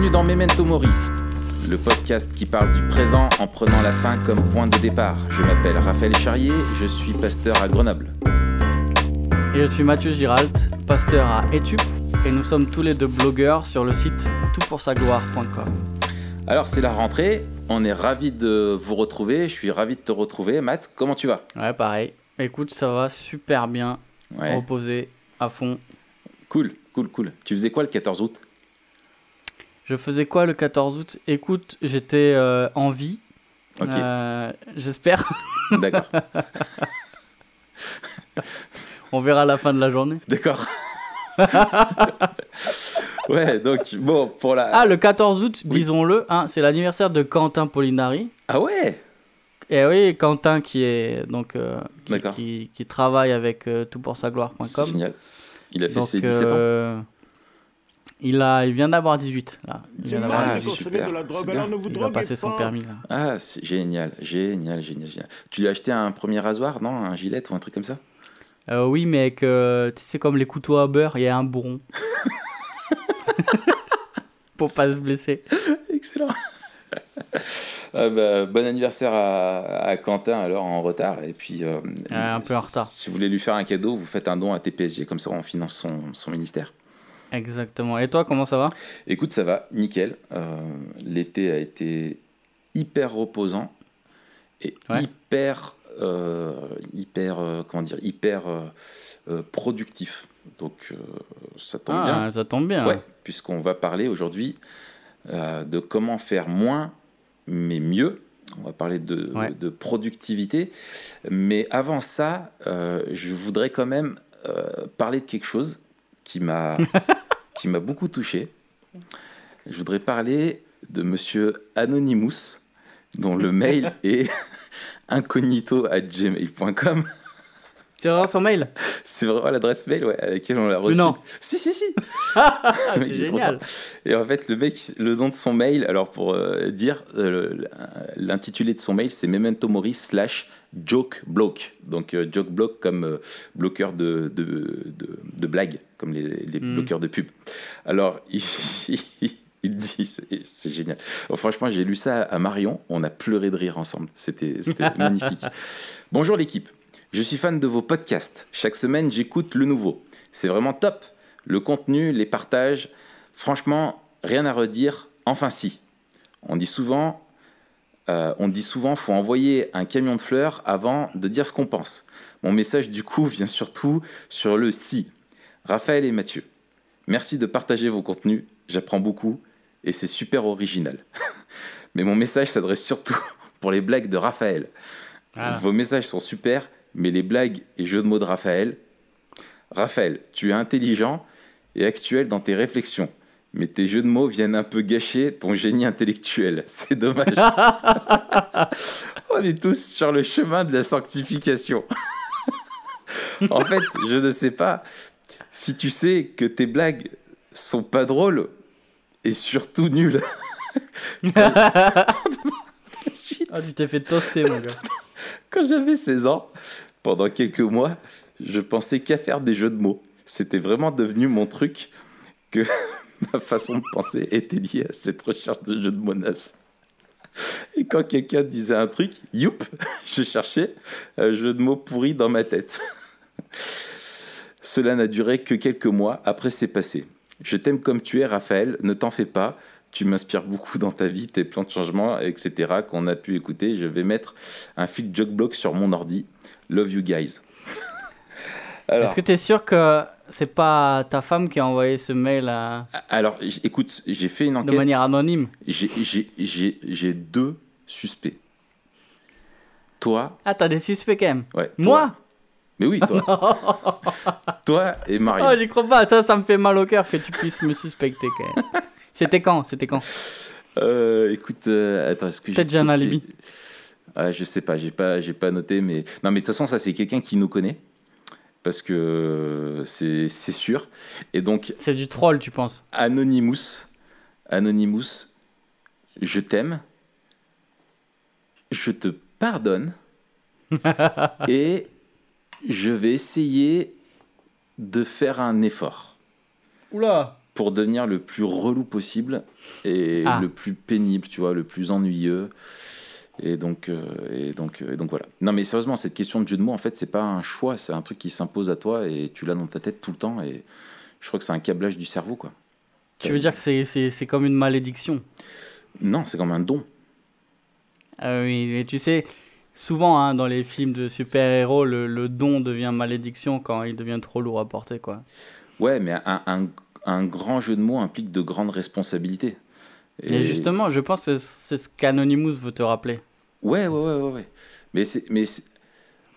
Bienvenue dans Memento Mori, le podcast qui parle du présent en prenant la fin comme point de départ. Je m'appelle Raphaël Charrier, je suis pasteur à Grenoble. Et je suis Mathieu Giralt, pasteur à Etup, et nous sommes tous les deux blogueurs sur le site toutpoursagloire.com. Alors c'est la rentrée, on est ravis de vous retrouver, je suis ravi de te retrouver. Matt, comment tu vas? Ouais, pareil. Écoute, ça va super bien, Ouais. reposé à fond. Cool, cool, cool. Tu faisais quoi le 14 août? Je faisais quoi le 14 août? Écoute, j'étais euh, en vie. Ok, Euh, J'espère. d'accord. On verra à la fin de la journée. D'accord. ouais, donc bon, pour la. Ah, le 14 août, Oui. disons-le, hein, c'est l'anniversaire de Quentin Polinari. Ah ouais? Et oui, Quentin qui est donc euh, qui, D'accord. qui, qui travaille avec euh, C'est toutpoursagloire.com. génial. Il a fait Donc, ses 17 ans. Euh, il, a, il vient d'avoir 18. Là. Il vient C'est d'avoir Ah, mal de 18. consommer super, de la c'est drogue, alors ne vous Il va droguez passer son pas. permis là. Ah, c'est génial, génial, génial, génial. Tu lui as acheté un premier rasoir, non? Un gilet ou un truc comme ça? Euh, oui, mais avec, euh, tu sais, comme les couteaux à beurre, il y a un bourron. Pour pas se blesser. Excellent. Ah bah, bon anniversaire à, à Quentin alors en retard et puis euh, Ah, un peu en retard. Si vous voulez lui faire un cadeau, vous faites un don à TPSG comme ça on finance son, son ministère. Exactement. Et toi, comment ça va? Écoute, ça va, nickel. Euh, L'été a été hyper reposant et Ouais. hyper, euh, hyper, euh, comment dire, hyper productif. Donc ça tombe bien. Ah, ça tombe bien. Ouais, puisqu'on va parler aujourd'hui de comment faire moins mais mieux. On va parler de, Ouais. de productivité. Mais avant ça, je voudrais quand même parler de quelque chose qui m'a qui m'a beaucoup touché. Je voudrais parler de monsieur Anonymous, dont le mail est incognito@gmail.com. C'est vraiment son mail C'est vraiment l'adresse mail ouais, à laquelle on l'a reçu. non. Si, si, si. Ah, C'est génial. Et en fait, le mec, le nom de son mail, alors pour euh, dire, euh, l'intitulé de son mail, c'est Memento Mori slash joke block. Donc euh, joke block comme bloqueur de, de, de, de blagues, comme les, les Mm. bloqueurs de pub. Alors, il, il dit, c'est génial. Bon, franchement, j'ai lu ça à Marion, on a pleuré de rire ensemble. C'était c'était magnifique. Bonjour l'équipe. Je suis fan de vos podcasts. Chaque semaine, j'écoute le nouveau. C'est vraiment top. Le contenu, les partages, franchement, rien à redire. Enfin, si. On dit souvent, euh, on dit souvent, faut envoyer un camion de fleurs avant de dire ce qu'on pense. Mon message, du coup, vient surtout sur le si. Raphaël et Mathieu, merci de partager vos contenus. J'apprends beaucoup et c'est super original. Mais mon message s'adresse surtout pour les blagues de Raphaël. Ah. Vos messages sont super, mais les blagues et jeux de mots de Raphaël. Raphaël, tu es intelligent et actuel dans tes réflexions, mais tes jeux de mots viennent un peu gâcher ton génie intellectuel. C'est dommage. On est tous sur le chemin de la sanctification. en fait, je ne sais pas si tu sais que tes blagues sont pas drôles et surtout nulles. Suite. Ah, tu t'es fait toaster, mon gars. Quand j'avais 16 ans, pendant quelques mois, je pensais qu'à faire des jeux de mots. C'était vraiment devenu mon truc que ma façon de penser était liée à cette recherche de jeux de mots nazes. Et quand quelqu'un disait un truc, youp, je cherchais un jeu de mots pourri dans ma tête. Cela n'a duré que quelques mois, après c'est passé. Je t'aime comme tu es, Raphaël, ne t'en fais pas. Tu m'inspires beaucoup dans ta vie, tes plans de changement, etc. qu'on a pu écouter. Je vais mettre un fil joke block sur mon ordi. Love you guys. Alors, Est-ce que tu es sûr que c'est pas ta femme qui a envoyé ce mail à- alors écoute, j'ai fait une de enquête. manière anonyme J'ai- J'ai j'ai- j'ai deux suspects. Toi, Ah, t'as des suspects quand même. ouais. toi. Moi? Mais oui, toi. toi et Mario. Oh, j'y crois pas. Ça, ça me fait mal au cœur que tu puisses me suspecter quand même. C'était quand? C'était quand? Euh, écoute, euh, attends, est-ce que Peut-être j'ai un alibi. Ah, Je sais pas, j'ai pas, j'ai pas noté, mais non, mais de toute façon, ça c'est quelqu'un qui nous connaît parce que euh, c'est c'est sûr. Et donc C'est du troll, tu penses? Anonymous, Anonymous, je t'aime, je te pardonne et je vais essayer de faire un effort Oula pour devenir le plus relou possible et Ah. le plus pénible, tu vois, le plus ennuyeux. Et donc, euh, et donc, euh, et donc voilà. Non, mais sérieusement, cette question de jeu de mots, en fait, c'est pas un choix, c'est un truc qui s'impose à toi et tu l'as dans ta tête tout le temps. Et je crois que c'est un câblage du cerveau, quoi. Tu veux dire que c'est- comme une malédiction? Non, c'est comme un don. Ah oui, mais tu sais, souvent hein, dans les films de super-héros, le, le don devient malédiction quand il devient trop lourd à porter, quoi. Ouais, mais un, un, un grand jeu de mots implique de grandes responsabilités. Et, justement, je pense que c'est ce qu'Anonymous veut te rappeler. Ouais, ouais, ouais, ouais. ouais. Mais c'est, mais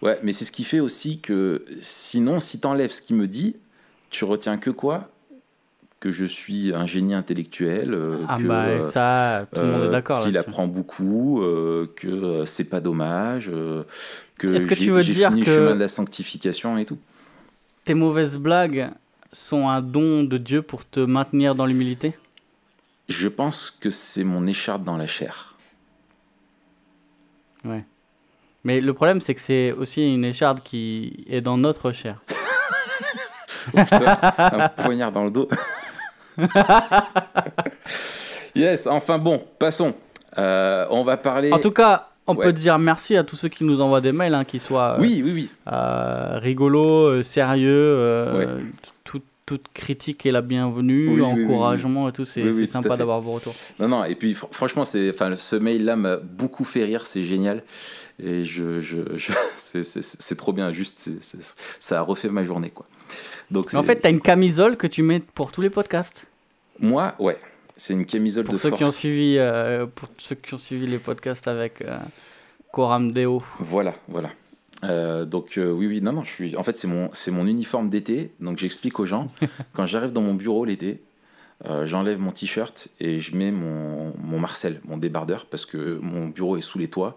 ouais, mais c'est ce qui fait aussi que sinon, si t'enlèves ce qu'il me dit, tu retiens que quoi? Que je suis un génie intellectuel, euh, Ah que, bah euh, ça, tout le monde euh, est d'accord qu'il apprend beaucoup, euh, que euh, c'est pas dommage, euh, que Est-ce que tu veux dire fini que- le chemin de la sanctification et tout. Tes mauvaises blagues sont un don de Dieu pour te maintenir dans l'humilité? Je pense que c'est mon écharpe dans la chair. Ouais. Mais le problème, c'est que c'est aussi une écharde qui est dans notre chair. Oh, putain, un poignard dans le dos. yes, enfin bon, passons. Euh, on va parler. En tout cas, on Ouais. peut dire merci à tous ceux qui nous envoient des mails, hein, qu'ils soient euh, oui, oui, oui. euh, rigolos, euh, sérieux, Ouais. tout- toute critique est la bienvenue, Oui, oui, oui, encouragement et tout, c'est sympa d'avoir vos retours. Non, non, et puis fr- franchement, enfin, ce mail-là m'a beaucoup fait rire, c'est génial. Et je, je, je- c'est, trop bien, juste, ça a refait ma journée, quoi. Donc, Mais en fait, tu as une camisole que tu mets pour tous les podcasts. moi, ouais, c'est une camisole Pour de ceux, qui ont suivi, euh, pour ceux qui ont suivi les podcasts avec euh, Coram Deo. Voilà, voilà. Euh, donc euh, oui, oui, non, non, je suis. En fait, c'est mon, c'est mon uniforme d'été. Donc j'explique aux gens quand j'arrive dans mon bureau l'été, euh, j'enlève mon t-shirt et je mets mon, mon Marcel, mon débardeur, parce que mon bureau est sous les toits.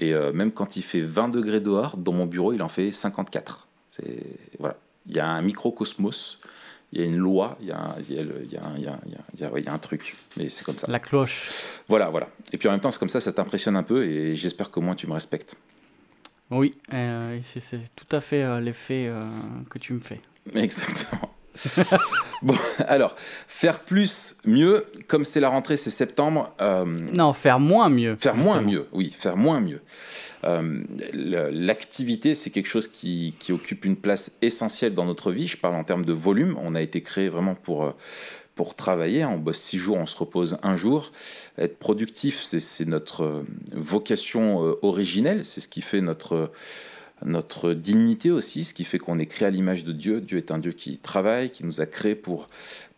Et même quand il fait 20 degrés dehors, dans mon bureau, il en fait 54. C'est voilà. Il y a un microcosmos, il y a une loi, il y a, un- truc. Mais c'est comme ça. La cloche. Voilà, voilà. Et puis en même temps, c'est comme ça, ça t'impressionne un peu et j'espère qu'au moins tu me respectes. Oui, euh, c'est tout à fait euh, l'effet euh, que tu me fais. Exactement. bon, alors, faire plus, mieux, comme c'est la rentrée, c'est septembre, euh, Non, faire moins mieux. faire moins mieux, oui, faire moins mieux. Euh, L'activité, c'est quelque chose qui, qui occupe une place essentielle dans notre vie. Je parle en termes de volume. On a été créé vraiment pour, euh, pour travailler. On bosse six jours, on se repose un jour. Être productif, c'est notre vocation originelle. C'est ce qui fait notre notre dignité aussi, ce qui fait qu'on est créé à l'image de Dieu. Dieu est un Dieu qui travaille, qui nous a créés pour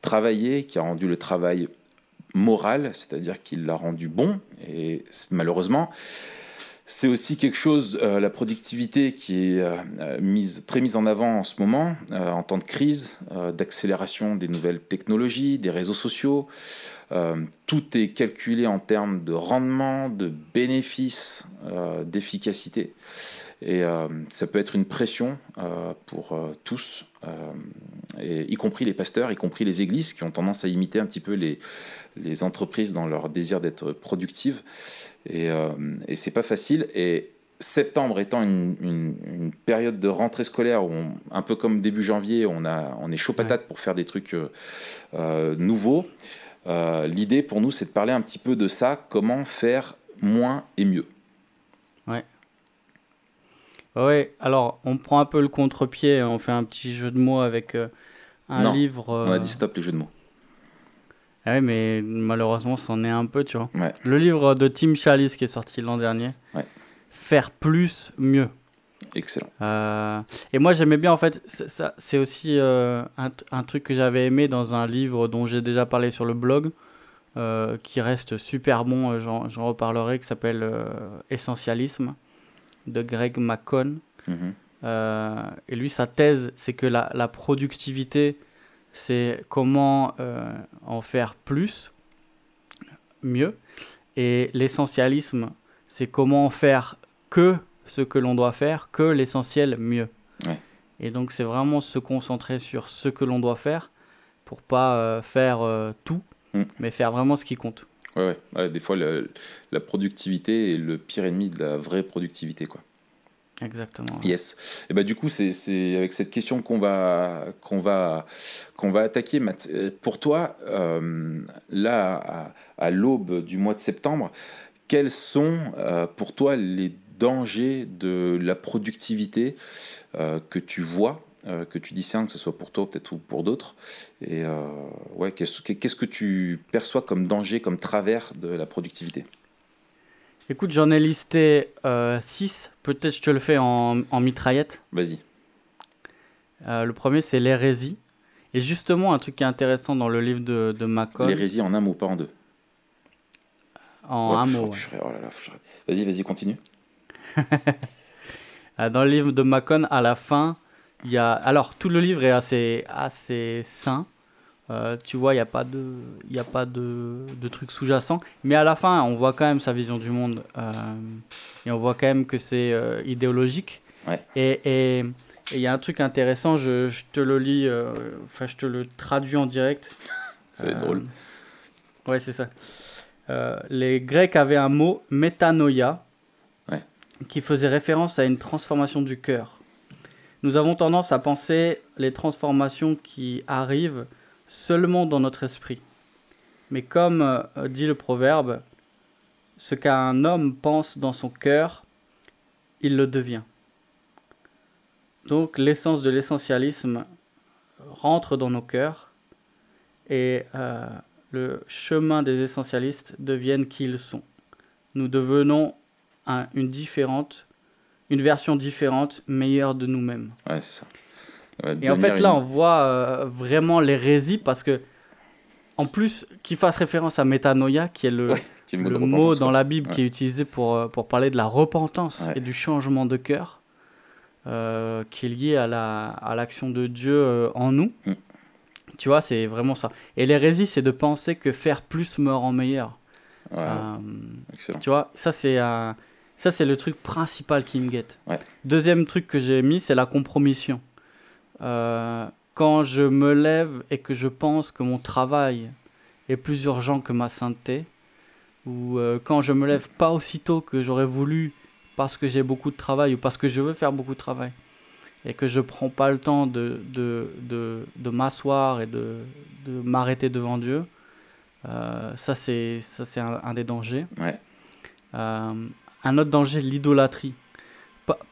travailler, qui a rendu le travail moral, c'est-à-dire qu'il l'a rendu bon. Et malheureusement, c'est aussi quelque chose, euh, la productivité qui est euh, euh, très mise en avant en ce moment, en temps de crise, d'accélération des nouvelles technologies, des réseaux sociaux. Tout est calculé en termes de rendement, de bénéfices, d'efficacité. Et euh, ça peut être une pression euh, pour euh, tous, et, y compris les pasteurs, y compris les églises, qui ont tendance à imiter un petit peu les, les entreprises dans leur désir d'être productives. Et, et c'est pas facile. Et septembre étant une, une- une période de rentrée scolaire où, on- un peu comme début janvier, on, a, on est chaud patate pour faire des trucs euh, euh, nouveaux. euh, L'idée pour nous, c'est de parler un petit peu de ça, comment faire moins et mieux. Ouais, alors on prend un peu le contre-pied, on fait un petit jeu de mots avec euh, un Non, livre. On a euh, dit stop les jeux de mots. Ah ouais, mais malheureusement, c'en est un peu, tu vois. Ouais. Le livre de Tim Chalice qui est sorti l'an dernier. Ouais. Faire plus, mieux. Excellent. Euh, et moi, j'aimais bien, en fait, c'est- ça, c'est aussi euh, un, un truc que j'avais aimé dans un livre dont j'ai déjà parlé sur le blog, euh, qui reste super bon, euh, j'en reparlerai, qui s'appelle euh, Essentialisme, de Greg McCone. Mhm. Euh, et lui, sa thèse, c'est que la, la productivité, c'est comment euh, en faire plus, mieux. Et l'essentialisme, c'est comment en faire que ce que l'on doit faire, que l'essentiel mieux. Ouais. Et donc, c'est vraiment se concentrer sur ce que l'on doit faire pour pas euh, faire tout, Mm. mais faire vraiment ce qui compte. Ouais, ouais. Ouais, des fois, le- la productivité est le pire ennemi de la vraie productivité. Quoi. Exactement. Yes. Et bah du coup, c'est avec cette question qu'on va, qu'on va, qu'on va attaquer. Matt. Pour toi, euh, là, à, à l'aube du mois de septembre, quels sont euh, pour toi les dangers de la productivité euh, que tu vois que tu discernes, que ce soit pour toi peut-être ou pour d'autres. Et ouais, qu'est-ce que tu perçois comme danger, comme travers de la productivité? Écoute, j'en ai listé 6. Euh, Peut-être je te le fais en, en mitraillette. Vas-y. Euh, le premier, c'est l'hérésie. Et justement, un truc qui est intéressant dans le livre de, de Macon. L'hérésie en un mot, pas en deux. En un mot. Oh vas-y, vas-y, continue. Euh, dans le livre de Macon, à la fin, il y a. Alors, tout le livre est assez, assez sain. Euh, tu vois, il n'y a pas de, y a pas de, de trucs sous-jacents. Mais à la fin, on voit quand même sa vision du monde. Euh, et on voit quand même que c'est euh, idéologique. Et il y a un truc intéressant, je, je te le lis, enfin, je te le traduis en direct. c'est drôle. Ouais, c'est ça. les Grecs avaient un mot, métanoïa, qui faisait référence à une transformation du cœur. Nous avons tendance à penser les transformations qui arrivent seulement dans notre esprit. Mais comme euh, dit le proverbe, ce qu'un homme pense dans son cœur, il le devient. Donc l'essence de l'essentialisme rentre dans nos cœurs et euh, le chemin des essentialistes deviennent qui ils sont. Nous devenons une différente, une version différente, meilleure de nous-mêmes. Ouais, c'est ça. Et en fait, là, on voit euh, vraiment l'hérésie parce que, en plus, qu'il fasse référence à métanoïa, qui est le, le mot, dans la Bible qui est utilisé pour, euh, pour parler de la repentance et du changement de cœur, euh, qui est lié à l'action la, à de Dieu en nous. Mm. Tu vois, c'est vraiment ça. Et l'hérésie, c'est de penser que faire plus me rend meilleur. Excellent. Tu vois, ça, c'est ça, c'est le truc principal qui me guette. Deuxième truc que j'ai mis, c'est la compromission. Euh, quand je me lève et que je pense que mon travail est plus urgent que ma sainteté, ou euh, quand je me lève pas aussitôt que j'aurais voulu parce que j'ai beaucoup de travail ou parce que je veux faire beaucoup de travail, et que je prends pas le temps de, de, de, de m'asseoir et de, de m'arrêter devant Dieu, euh, ça c'est un, un, des dangers. Ouais. Un autre danger, l'idolâtrie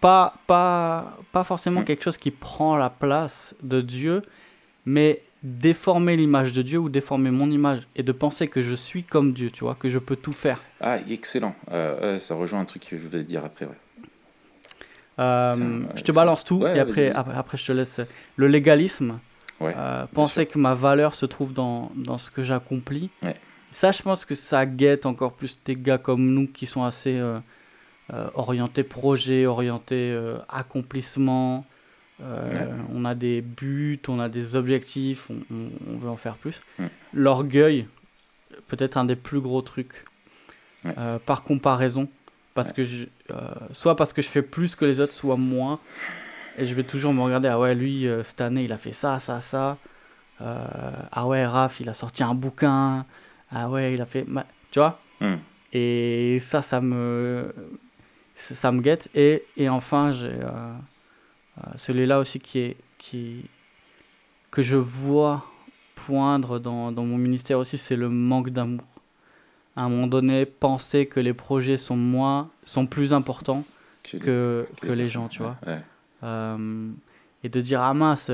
pas, pas, pas forcément mm. quelque chose qui prend la place de Dieu, mais déformer l'image de Dieu ou déformer mon image et de penser que je suis comme Dieu, tu vois, que je peux tout faire. Ah, excellent. Euh, ça rejoint un truc que je vais dire après. Euh, je te balance tout et après, après, je te laisse. Le légalisme, euh, penser que ma valeur se trouve dans, dans ce que j'accomplis. Ça, je pense que ça guette encore plus des gars comme nous qui sont assez euh, orienté projet, orienté euh, accomplissement. Euh, on a des buts, on a des objectifs, on, veut en faire plus. L'orgueil, peut-être un des plus gros trucs. par comparaison, parce que je, soit parce que je fais plus que les autres, soit moins. Et je vais toujours me regarder, ah ouais, lui, cette année, il a fait ça, ça, ça. ah ouais, Raph, il a sorti un bouquin. Ah ouais, il a fait... Tu vois? Hmm. Et ça, ça me ça me guette. Et, et enfin, j'ai euh, euh, celui-là aussi qui est, qui, que je vois poindre dans, dans mon ministère aussi, c'est le manque d'amour. À un moment donné, penser que les projets sont moins, sont plus importants que, que, les gens, tu vois. Euh, et de dire, ah mince,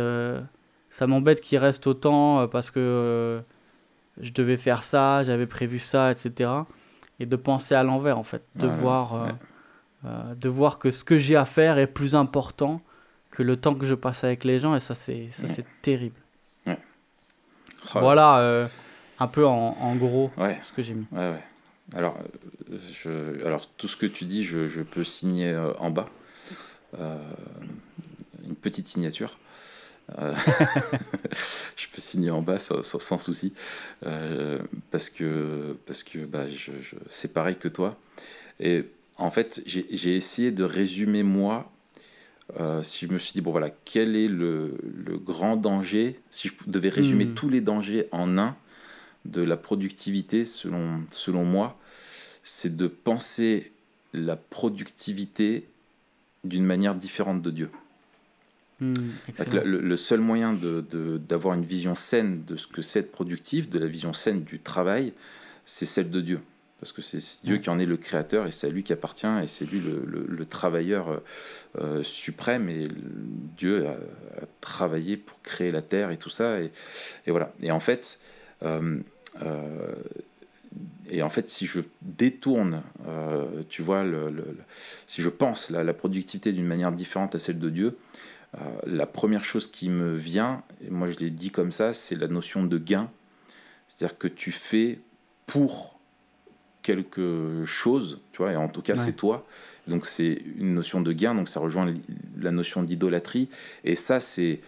ça m'embête qu'il reste autant parce que je devais faire ça, j'avais prévu ça, etc. Et de penser à l'envers, en fait. De voir euh, de voir que ce que j'ai à faire est plus important que le temps que je passe avec les gens et ça c'est ça c'est terrible. Oh voilà euh, un peu en, en gros ce que j'ai mis. Alors, euh, je, alors tout ce que tu dis, je, je peux signer en bas. une petite signature. je peux signer en bas sans, sans, souci. parce que, parce que bah, je, je, c'est pareil que toi. Et en fait, j'ai essayé de résumer moi, euh, si je me suis dit, bon voilà, quel est le, grand danger, si je devais résumer hmm. tous les dangers en un de la productivité, selon, selon moi, c'est de penser la productivité d'une manière différente de Dieu. Hmm, le, le, seul moyen d'avoir de, une vision saine de ce que c'est être productif, de la vision saine du travail, c'est celle de Dieu. Parce que c'est Dieu qui en est le créateur et c'est à lui qui appartient et c'est lui le, travailleur euh, suprême et Dieu a, travaillé pour créer la terre et tout ça. Et, et voilà. Et en fait, euh, euh, et en fait, si je détourne, tu vois, le, si je pense la, la productivité d'une manière différente à celle de Dieu, la première chose qui me vient, et moi je l'ai dit comme ça, c'est la notion de gain. C'est-à-dire que tu fais pour quelque chose, tu vois, et en tout cas c'est toi. Donc c'est une notion de gain, donc ça rejoint la notion d'idolâtrie. Et ça, c'est,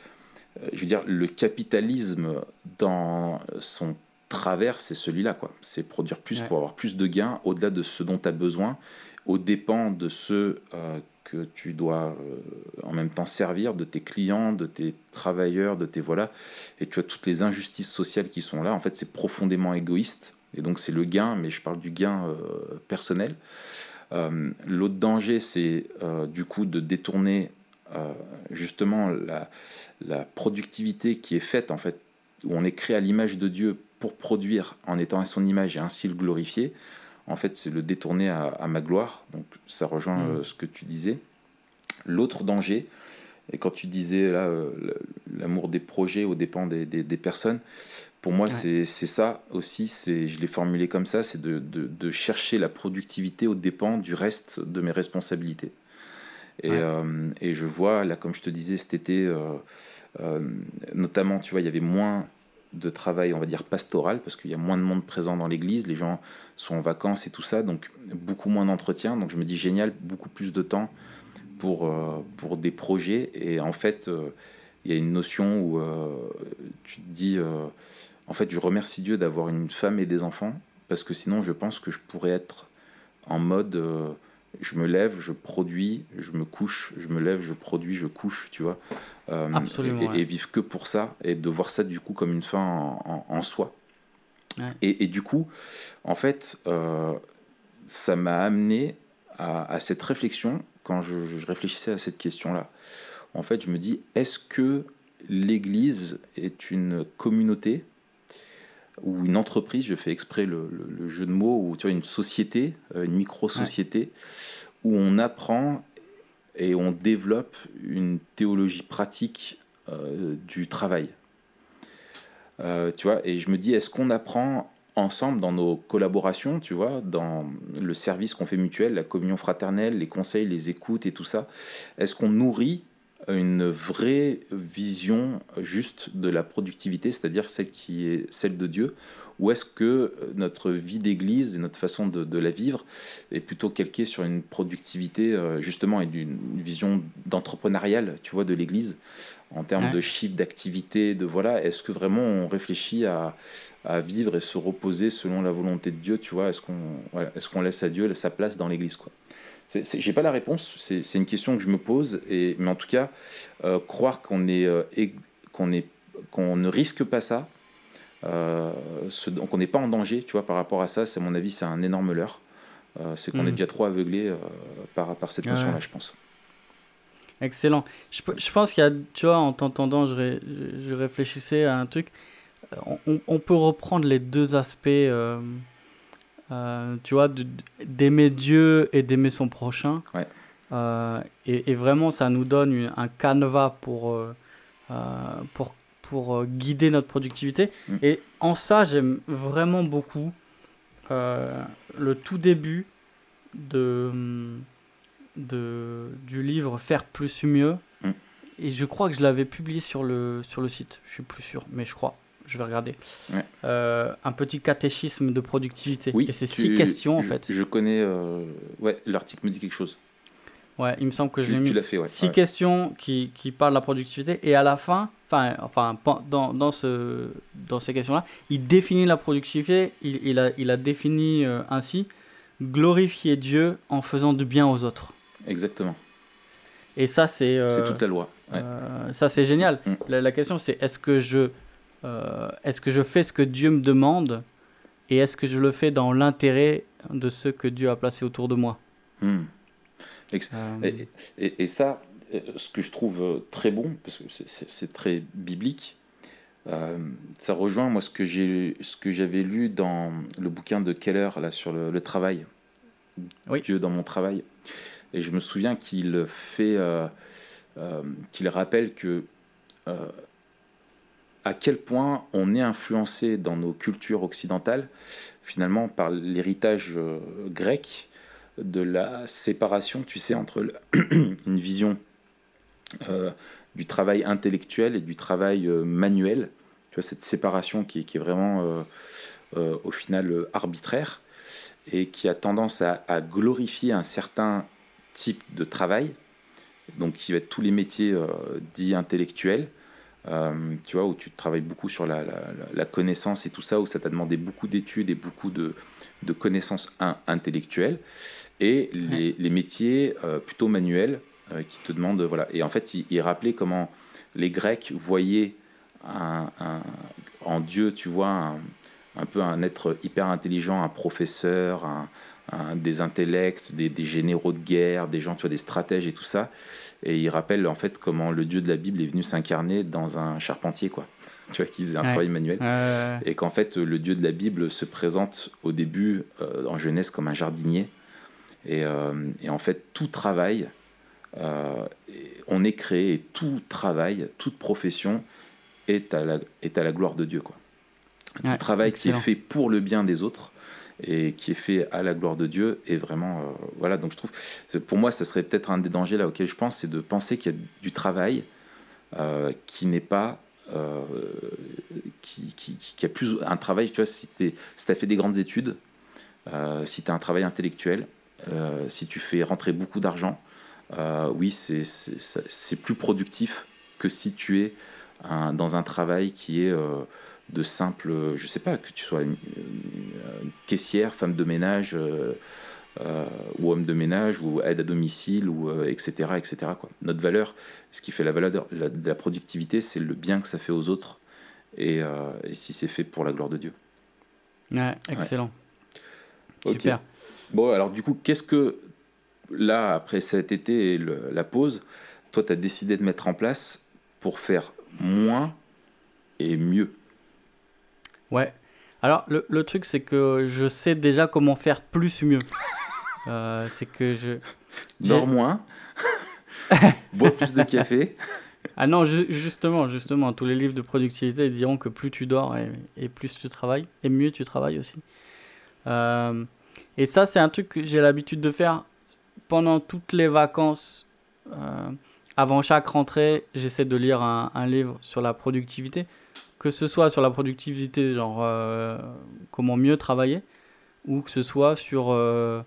euh, je veux dire, le capitalisme dans son travers, c'est celui-là, quoi. C'est produire plus pour avoir plus de gains au-delà de ce dont tu as besoin, au dépens de ceux euh, que tu dois euh, en même temps servir, de tes clients, de tes travailleurs, de tes voilà. Et tu as toutes les injustices sociales qui sont là. En fait, c'est profondément égoïste et donc c'est le gain, mais je parle du gain euh, personnel. Euh, l'autre danger, c'est euh, du coup de détourner justement la, la, productivité qui est faite, en fait, où on est créé à l'image de Dieu pour produire en étant à son image et ainsi le glorifier. En fait, c'est le détourner à, ma gloire. Donc ça rejoint mmh. ce que tu disais. L'autre danger, et quand tu disais là, l'amour des projets aux dépens des, des, des personnes, pour moi, c'est ça aussi, je l'ai formulé comme ça, c'est de, de, chercher la productivité aux dépens du reste de mes responsabilités. Et, euh, et, je vois, là, comme je te disais cet été, euh, euh, notamment, tu vois, il y avait moins de travail, on va dire, pastoral, parce qu'il y a moins de monde présent dans l'église, les gens sont en vacances et tout ça, donc beaucoup moins d'entretien. Donc je me dis, génial, beaucoup plus de temps pour, pour des projets. Et en fait, il y a une notion où tu te dis en fait, je remercie Dieu d'avoir une femme et des enfants, parce que sinon, je pense que je pourrais être en mode euh, je me lève, je produis, je me couche, je me lève, je produis, je couche, tu vois. Euh, Absolument. Et, vivre que pour ça, et de voir ça du coup comme une fin en, soi. Et, du coup, en fait, euh, ça m'a amené à, cette réflexion, quand je, je réfléchissais à cette question-là. En fait, je me dis, est-ce que l'Église est une communauté ou une entreprise, je fais exprès le, jeu de mots, ou tu vois, une société, euh, une micro-société, où on apprend et on développe une théologie pratique euh, du travail. Euh, tu vois, et je me dis, est-ce qu'on apprend ensemble dans nos collaborations, tu vois, dans le service qu'on fait mutuel, la communion fraternelle, les conseils, les écoutes et tout ça, est-ce qu'on nourrit une vraie vision juste de la productivité, c'est-à-dire celle qui est celle de Dieu, ou est-ce que notre vie d'église et notre façon de, la vivre est plutôt calquée sur une productivité euh, justement et d'une vision d'entrepreneurial, tu vois, de l'église en termes de chiffre d'activité, de voilà, est-ce que vraiment on réfléchit à, à, vivre et se reposer selon la volonté de Dieu, tu vois, est-ce qu'on est-ce qu'on laisse à Dieu sa place dans l'église, quoi? J'ai pas la réponse, c'est une question que je me pose, et, mais en tout cas, euh, croire qu'on est, euh, qu'on est, qu'on ne risque pas ça, euh, ce, donc on n'est pas en danger, tu vois, par rapport à ça, c'est à mon avis, c'est un énorme leurre. c'est qu'on est hmm. déjà trop aveuglé par, par cette notion-là, je pense. Excellent. Je, je pense qu'il y a, tu vois, en t'entendant, je, je, réfléchissais à un truc. On, on, peut reprendre les deux aspects euh, tu vois, d'aimer Dieu et d'aimer son prochain. Euh, et, vraiment, ça nous donne un canevas pour, euh, pour, pour guider notre productivité. Mm. Et en ça, j'aime vraiment beaucoup le tout début de, de, du livre Faire plus mieux. Mm. Et je crois que je l'avais publié sur le, sur le site. Je suis plus sûr, mais je crois je vais regarder. Euh, un petit catéchisme de productivité. Oui, et c'est six questions en fait. Je connais. Euh, ouais, l'article me dit quelque chose. Ouais, il me semble que je l'ai mis. Tu l'as fait, ouais. Six questions qui, qui, parlent de la productivité et à la fin, enfin, enfin dans, dans, ce, dans ces questions-là, il définit la productivité. Il, il, a, il a défini euh, ainsi glorifier Dieu en faisant du bien aux autres. Exactement. Et ça, c'est. c'est toute la loi. ça, c'est génial. Mm. La, la, question, c'est est-ce que je euh, est-ce que je fais ce que Dieu me demande et est-ce que je le fais dans l'intérêt de ceux que Dieu a placés autour de moi hmm. Et, et, ça, ce que je trouve très bon, parce que c'est très biblique, ça rejoint moi ce que j'ai ce que j'avais lu dans le bouquin de Keller là sur le, travail oui. Dieu dans mon travail et je me souviens qu'il fait qu'il rappelle que à quel point on est influencé dans nos cultures occidentales, finalement, par l'héritage euh, grec de la séparation, tu sais, entre une vision euh, du travail intellectuel et du travail euh, manuel. Tu vois, cette séparation qui, est vraiment, au final, arbitraire et qui a tendance à, à, glorifier un certain type de travail, donc qui va être tous les métiers dits intellectuels, euh, tu vois, où tu travailles beaucoup sur la, la, connaissance et tout ça, où ça t'a demandé beaucoup d'études et beaucoup de, de connaissances intellectuelles, et les, les métiers euh, plutôt manuels euh, qui te demandent, voilà. Et en fait, il, rappelait comment les Grecs voyaient un, en Dieu, tu vois, un, un, peu un être hyper intelligent, un professeur, un, des intellects, des, des, généraux de guerre, des gens, tu vois, des stratèges et tout ça. Et il rappelle en fait comment le Dieu de la Bible est venu s'incarner dans un charpentier, quoi. Tu vois, qui faisait un travail manuel. Et qu'en fait, le Dieu de la Bible se présente au début euh, en Genèse comme un jardinier. Et, euh, et en fait, tout travail, euh, on est créé et tout travail, toute profession est à la, est à la gloire de Dieu, quoi. Tout travail qui est fait pour le bien des autres et qui est fait à la gloire de Dieu. Et vraiment, euh, voilà, donc je trouve, pour moi, ça serait peut-être un des dangers là auquel je pense, c'est de penser qu'il y a du travail euh, qui n'est pas. Euh, qui, qui, a plus un travail, tu vois, si tu as fait des grandes études, si tu as un travail intellectuel, si tu fais rentrer beaucoup d'argent, oui, c'est plus productif que si tu es dans un travail qui est de simple, je sais pas, que tu sois une, caissière, femme de ménage, euh, euh, ou homme de ménage, ou aide à domicile, ou etc., euh, etc. Quoi. Notre valeur, ce qui fait la valeur de la, productivité, c'est le bien que ça fait aux autres, et, si c'est fait pour la gloire de Dieu. Ouais, excellent. Super. Bon, alors du coup, qu'est-ce que, là, après cet été et la pause, toi, tu as décidé de mettre en place pour faire moins et mieux? Ouais. Alors, le, le truc, c'est que je sais déjà comment faire plus mieux. Euh, c'est que je. Dors moins. Bois plus de café. Ah non, justement, justement, tous les livres de productivité diront que plus tu dors et, plus tu travailles, et mieux tu travailles aussi. Euh, et ça, c'est un truc que j'ai l'habitude de faire pendant toutes les vacances. Euh, avant chaque rentrée, j'essaie de lire un, un, livre sur la productivité que ce soit sur la productivité, genre euh, comment mieux travailler, ou que ce soit sur euh,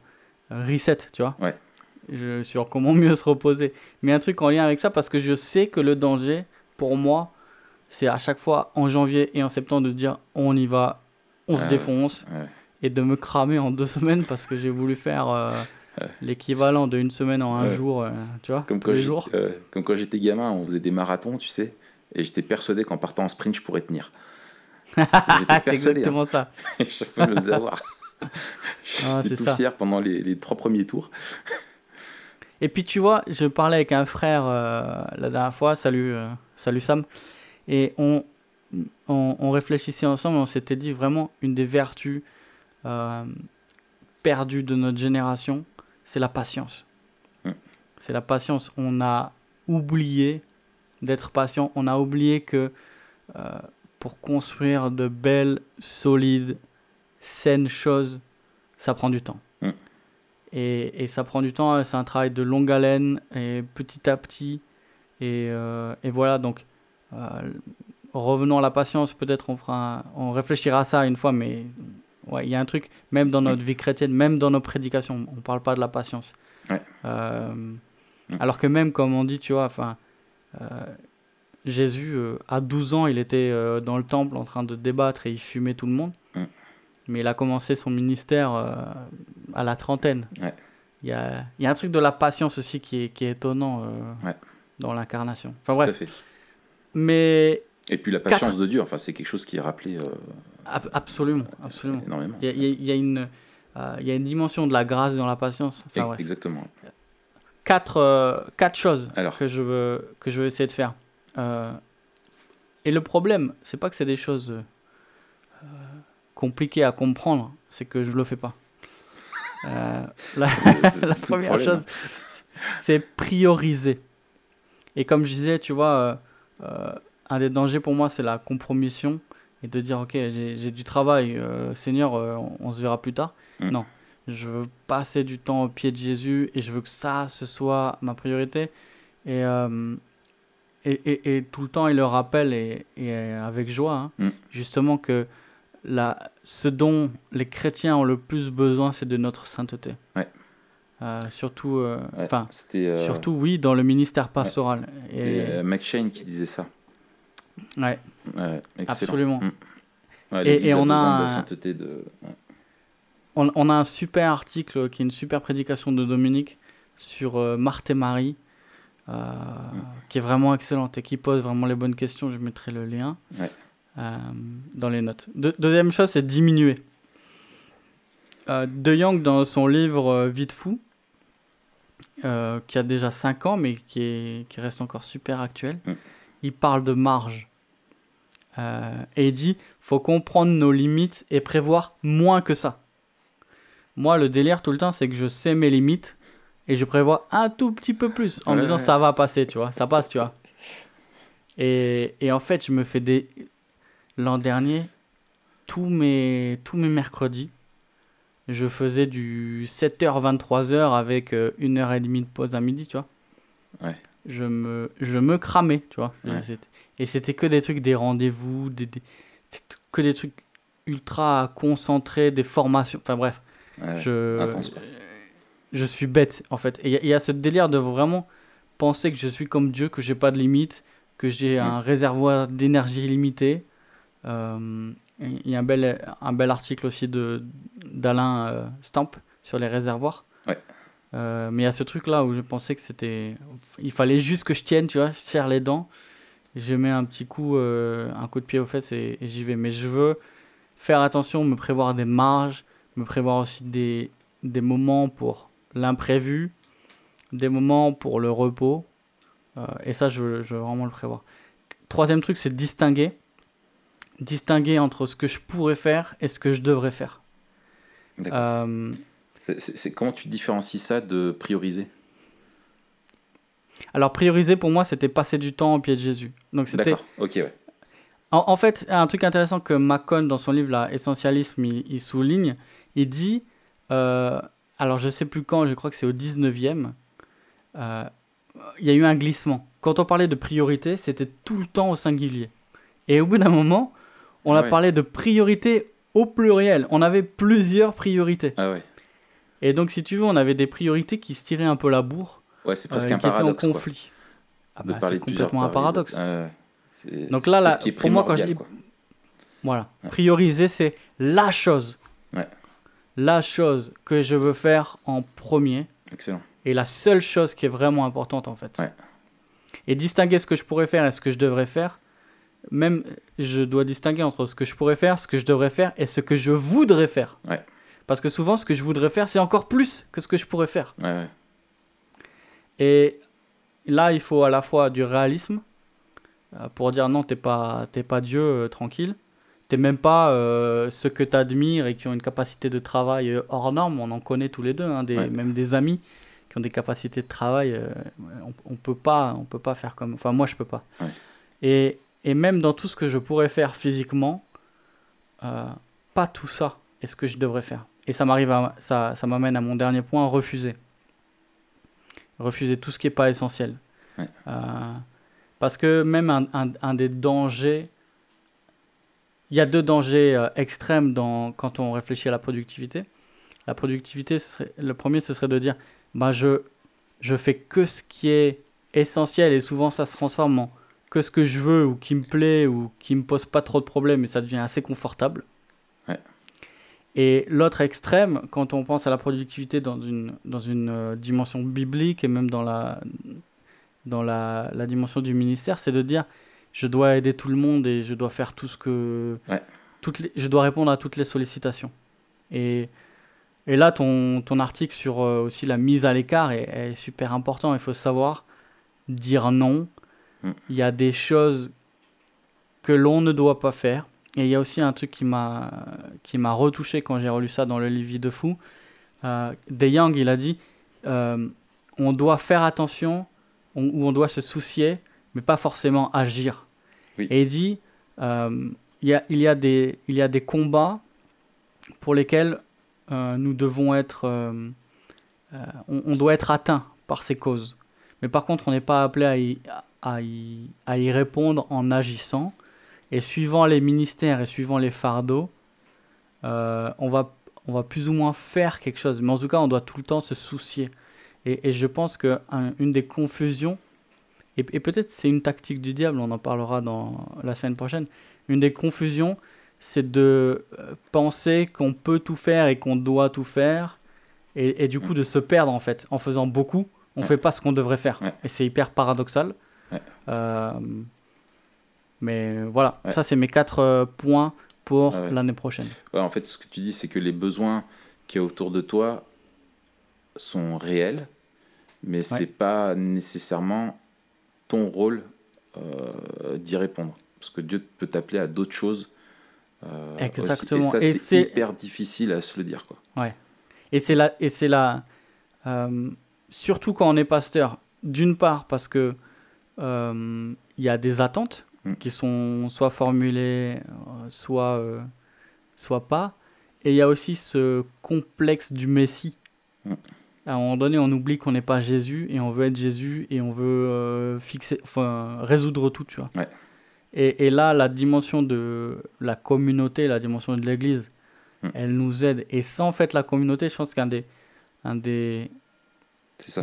reset, tu vois. Ouais. sur comment mieux se reposer. Mais un truc en lien avec ça, parce que je sais que le danger, pour moi, c'est à chaque fois en janvier et en septembre de dire on y va, on se défonce, et de me cramer en deux semaines parce que j'ai voulu faire euh, l'équivalent d'une semaine en un jour, tu vois, comme tous les jours. comme quand j'étais gamin, on faisait des marathons, tu sais. Et j'étais persuadé qu'en partant en sprint, je pourrais tenir. c'est exactement hein. ça. je peux le avoir. Ah, j'étais tout ça. fier pendant les, les, trois premiers tours. Et puis tu vois, je parlais avec un frère euh, la dernière fois, salut, euh, salut Sam, et on, on, on, réfléchissait ensemble, on s'était dit vraiment une des vertus euh, perdues de notre génération, c'est la patience. Hum. C'est la patience. On a oublié d'être patient. On a oublié que euh, pour construire de belles, solides, saines choses, ça prend du temps. Mm. Et, et, ça prend du temps, c'est un travail de longue haleine et petit à petit. Et, euh, et voilà, donc euh, revenons à la patience, peut-être on, fera on réfléchira à ça une fois, mais ouais, il y a un truc, même dans notre vie chrétienne, même dans nos prédications, on ne parle pas de la patience. Mm. Alors que même, comme on dit, tu vois, enfin, Jésus, euh, à 12 ans, il était euh, dans le temple en train de débattre et il fumait tout le monde. Mm. Mais il a commencé son ministère à la trentaine. Il y, a, y, a, un truc de la patience aussi qui est, qui est étonnant dans l'incarnation. Enfin bref. Mais et puis la patience de Dieu, enfin, c'est quelque chose qui est rappelé. absolument, absolument. Énormément. Il y, a, il y, a une, il y a une dimension de la grâce dans la patience. Enfin, Exactement. Quatre, euh, quatre choses Alors. que je veux que je veux essayer de faire. Euh, et le problème, c'est pas que c'est des choses euh, compliquées à comprendre, c'est que je le fais pas. Euh, la, première problème. chose, c'est prioriser. Et comme je disais, tu vois, euh, euh, un des dangers pour moi, c'est la compromission et de dire, ok, j'ai du travail, Seigneur, on, on se verra plus tard. Mm. Non, je veux passer du temps au pied de Jésus et je veux que ça, ce soit ma priorité. Et, euh, et, et, et tout le temps, il le rappelle, et, et avec joie, hein, Mm. justement, que la, ce dont les chrétiens ont le plus besoin, c'est de notre sainteté. Ouais. Euh, surtout, euh, Ouais, euh, surtout, oui, dans le ministère pastoral. c'était, Et, McShane qui disait ça. ouais, Ouais, absolument. Mm. Ouais, Et- on a sainteté de. On, on a un super article qui est une super prédication de Dominique sur euh, Marthe et Marie, euh, qui est vraiment excellente et qui pose vraiment les bonnes questions. Je mettrai le lien Ouais. euh, dans les notes. De- deuxième chose, c'est diminuer. Euh, de Young, dans son livre Vite fou, euh, qui a déjà 5 ans, mais qui, est, qui reste encore super actuel, Mm. il parle de marge. Euh, et il dit faut comprendre nos limites et prévoir moins que ça. Moi, le délire tout le temps, c'est que je sais mes limites et je prévois un tout petit peu plus en me disant ça va passer, tu vois, ça passe, tu vois. Et, et en fait, je me fais des. L'an dernier, tous mes, tous mes mercredis, je faisais du 7h, 23h avec euh, une heure et demie de pause à midi, tu vois. Ouais. Je me, je me cramais, tu vois. Et Ouais. c'était- Et c'était que des trucs, des rendez-vous, des, des- que des trucs ultra concentrés, des formations, enfin bref. Ouais, je, intense, je suis bête en fait. Et il y a- il y, a ce délire de vraiment penser que je suis comme Dieu, que j'ai pas de limite, que j'ai Mm. un réservoir d'énergie illimité. Euh, Il y a un bel, un bel article aussi d'Alain euh, Stamp sur les réservoirs. Ouais. Euh, mais il y a ce truc là où je pensais que c'était. Il fallait juste que je tienne, tu vois, je serre les dents. Je mets un petit coup, un coup de pied aux fesses et, et j'y vais. Mais je veux faire attention, me prévoir des marges, me prévoir aussi des, des moments pour l'imprévu, des moments pour le repos. Euh, et ça, je veux, je veux vraiment le prévoir. Troisième truc, c'est distinguer. Distinguer entre ce que je pourrais faire et ce que je devrais faire. D'accord. Euh, C'est- comment tu différencies ça de prioriser? Alors, prioriser pour moi, c'était passer du temps au pied de Jésus. Donc, c'était. D'accord, ok, ouais. En, en fait, un truc intéressant que Macon, dans son livre, là, Essentialisme, il, il souligne, il dit, euh, alors je sais plus quand, je crois que c'est au 19e, euh, il y a eu un glissement. Quand on parlait de priorité, c'était tout le temps au singulier. Et au bout d'un moment, on a Ouais. parlé de priorité au pluriel. On avait plusieurs priorités. Ah ouais. Et donc, si tu veux, on avait des priorités qui se tiraient un peu la bourre, Ouais, c'est euh, presque qui un étaient en paradoxe. quoi, conflit. Ah bah, c'est complètement un paradoxe. Ouais. Donc là, ce pour moi, quand je dis- quoi. Voilà. Ouais. Prioriser, c'est la chose. Ouais. La chose que je veux faire en premier Excellent. et la seule chose qui est vraiment importante en fait. Ouais. Et distinguer ce que je pourrais faire et ce que je devrais faire. Même, je dois distinguer entre ce que je pourrais faire, ce que je devrais faire et ce que je voudrais faire. Ouais. Parce que souvent, ce que je voudrais faire, c'est encore plus que ce que je pourrais faire. Ouais, ouais. Et là, il faut à la fois du réalisme pour dire non, t'es pas, t'es pas Dieu, euh, tranquille. T'es même pas euh, ceux que t'admires et qui ont une capacité de travail euh, hors norme. On en connaît tous les deux, hein, des, Ouais. même des amis qui ont des capacités de travail. euh, on, on peut pas, on peut pas faire comme. Enfin, moi, je peux pas. Ouais. Et, et même dans tout ce que je pourrais faire physiquement, euh, pas tout ça est ce que je devrais faire. Et ça m'arrive, à- ça, ça m'amène à mon dernier point, refuser. Refuser tout ce qui n'est pas essentiel. Ouais. Parce que même un, un- un des dangers, il y a deux dangers euh, extrêmes dans, quand on réfléchit à la productivité. La productivité, serait- le premier, ce serait de dire, bah, je, je fais que ce qui est essentiel et souvent ça se transforme en que ce que je veux ou qui me plaît ou qui me pose pas trop de problèmes et ça devient assez confortable. Ouais. Et l'autre extrême, quand on pense à la productivité dans une, dans une euh, dimension biblique et même dans la, dans la, la dimension du ministère, c'est de dire je dois aider tout le monde et je dois faire tout ce que. Ouais. Toutes les, je dois répondre à toutes les sollicitations. Et, Et là, ton, ton article sur euh, aussi la mise à l'écart est, est super important. Il faut savoir dire non. Mm. Il y a des choses que l'on ne doit pas faire. Et il y a aussi un truc qui m'a qui m'a retouché quand j'ai relu ça dans le livre Vie de fou. Euh, De Young, il a dit euh, on doit faire attention on- ou on doit se soucier, mais pas forcément agir. Oui. Et il dit euh, il, y a, il, y a des, il y a des combats pour lesquels euh, nous devons être. euh, euh, on, on doit être atteint par ces causes. Mais par contre, on n'est pas appelé à y, à, y, à y répondre en agissant. Et suivant les ministères et suivant les fardeaux, on, va, on va plus ou moins faire quelque chose. Mais en tout cas, on doit tout le temps se soucier. Et, et je pense qu'une des confusions, et, et peut-être c'est une tactique du diable, on en parlera dans la semaine prochaine, une des confusions, c'est de euh, penser qu'on peut tout faire et qu'on doit tout faire, et, et du coup de se perdre en fait. En faisant beaucoup, on Ouais. fait pas ce qu'on devrait faire. Ouais. Et c'est hyper paradoxal. Ouais. Euh, mais voilà, ça c'est mes quatre euh, points pour l'année prochaine. En fait, ce que tu dis, c'est que les besoins qu'il y a autour de toi sont réels, mais c'est pas nécessairement ton rôle euh, d'y répondre. Parce que Dieu peut t'appeler à d'autres choses. euh, aussi. Exactement. Et ça, c'est hyper difficile à se le dire. Quoi. Et c'est là, et c'est là, euh, surtout quand on est pasteur, d'une part parce que il y a des attentes Mm. qui sont soit formulées, soit, soit pas, et il y a aussi ce complexe du Messie. Mm. À un moment donné, on oublie qu'on n'est pas Jésus et on veut être Jésus et on veut euh, fixer, enfin, résoudre tout, tu vois. Ouais. Et, et là, la dimension de la communauté, la dimension de l'Église, Mm. elle nous aide. Et sans en fait la communauté, je pense qu'un des, un des,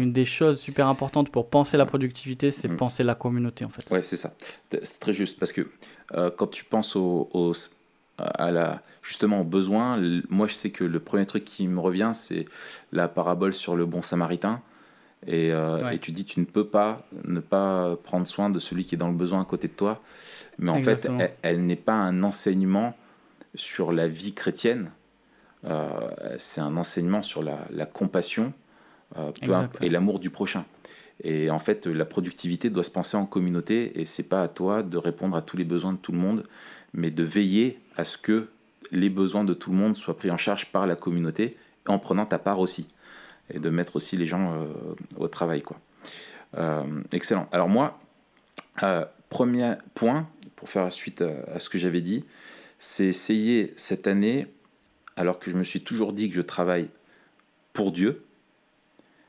une des choses super importantes pour penser la productivité, c'est Mm. penser la communauté en fait. Ouais, c'est ça. C'est très juste parce que euh, quand tu penses au, au- à la, justement aux besoins, moi je sais que le premier truc qui me revient, c'est la parabole sur le bon samaritain. Et, euh, Ouais. et tu dis, tu ne peux pas ne pas prendre soin de celui qui est dans le besoin à côté de toi. Mais en Exactement. fait, elle, elle n'est pas un enseignement sur la vie chrétienne. Euh, c'est un enseignement sur la, la compassion euh, peu et l'amour du prochain. Et en fait, la productivité doit se penser en communauté et c'est pas à toi de répondre à tous les besoins de tout le monde, mais de veiller à ce que les besoins de tout le monde soient pris en charge par la communauté en prenant ta part aussi et de mettre aussi les gens euh, au travail. Quoi. Euh, excellent. Alors moi, euh, premier point, pour faire suite à, à ce que j'avais dit, c'est essayer cette année, alors que je me suis toujours dit que je travaille pour Dieu,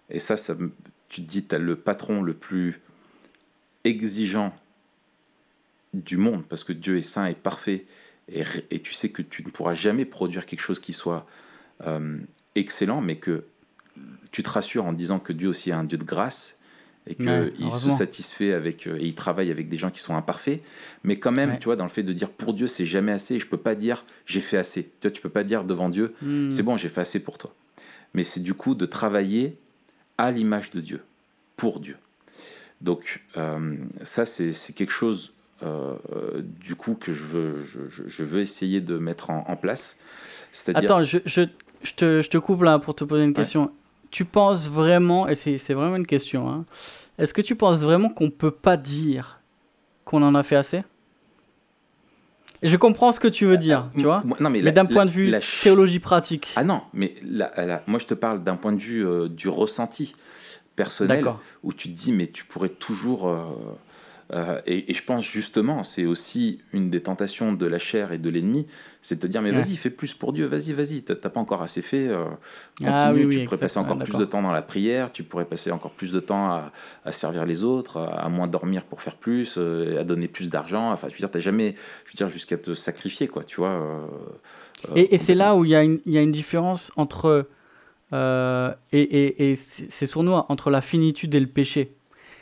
et ça, ça tu te dis, tu as le patron le plus exigeant du monde, parce que Dieu est saint et parfait, et, et tu sais que tu ne pourras jamais produire quelque chose qui soit euh, excellent, mais que tu te rassures en disant que Dieu aussi est un Dieu de grâce, et qu'il Ouais, se satisfait avec, euh, et il travaille avec des gens qui sont imparfaits, mais quand même, Ouais. tu vois, dans le fait de dire pour Dieu, c'est jamais assez, et je peux pas dire j'ai fait assez. Tu vois, tu peux pas dire devant Dieu, Hmm. c'est bon, j'ai fait assez pour toi. Mais c'est du coup de travailler à l'image de Dieu, pour Dieu. Donc euh, ça, c'est quelque chose euh, euh, du coup que je veux, je, je- je veux essayer de mettre en, en place. Attends, je, te, je te coupe là pour te poser une question. Tu penses vraiment, et c'est c'est vraiment une question, hein, est-ce que tu penses vraiment qu'on peut pas dire qu'on en a fait assez? Je comprends ce que tu veux dire, tu vois non, mais, d'un point de vue la ch- théologie pratique. Ah non, mais la- la- moi je te parle d'un point de vue euh, du ressenti personnel où tu te dis mais tu pourrais toujours euh, euh, et, et je pense justement c'est aussi une des tentations de la chair et de l'ennemi c'est de te dire mais Ouais. vas-y fais plus pour Dieu vas-y vas-y t'as pas encore assez fait euh, continue Ah oui, oui, tu pourrais passer encore plus de temps dans la prière tu pourrais passer encore plus de temps à, à servir les autres à, à moins dormir pour faire plus euh, à donner plus d'argent enfin je veux dire t'as jamais je veux dire jusqu'à te sacrifier quoi tu vois Et, et c'est là où il y, a une- il y a une différence entre. et et, et c'est sournois, entre la finitude et le péché.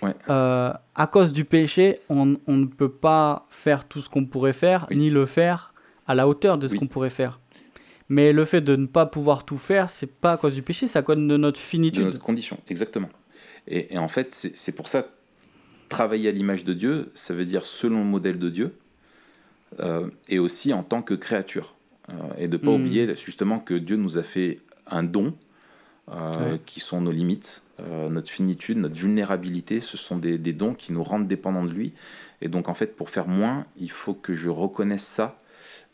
Ouais. Euh, à cause du péché, on, on ne peut pas faire tout ce qu'on pourrait faire, Oui. ni le faire à la hauteur de ce Oui. qu'on pourrait faire. Mais le fait de ne pas pouvoir tout faire, c'est pas à cause du péché, c'est à cause de notre de finitude. notre condition, exactement. Et, et en fait, c'est pour ça, travailler à l'image de Dieu, ça veut dire selon le modèle de Dieu, euh, et aussi en tant que créature. Euh, et de ne pas Mm. oublier justement que Dieu nous a fait un don, qui sont nos limites, notre finitude, notre vulnérabilité. Ce sont des, des, dons qui nous rendent dépendants de lui. Et donc, en fait, pour faire moins, il faut que je reconnaisse ça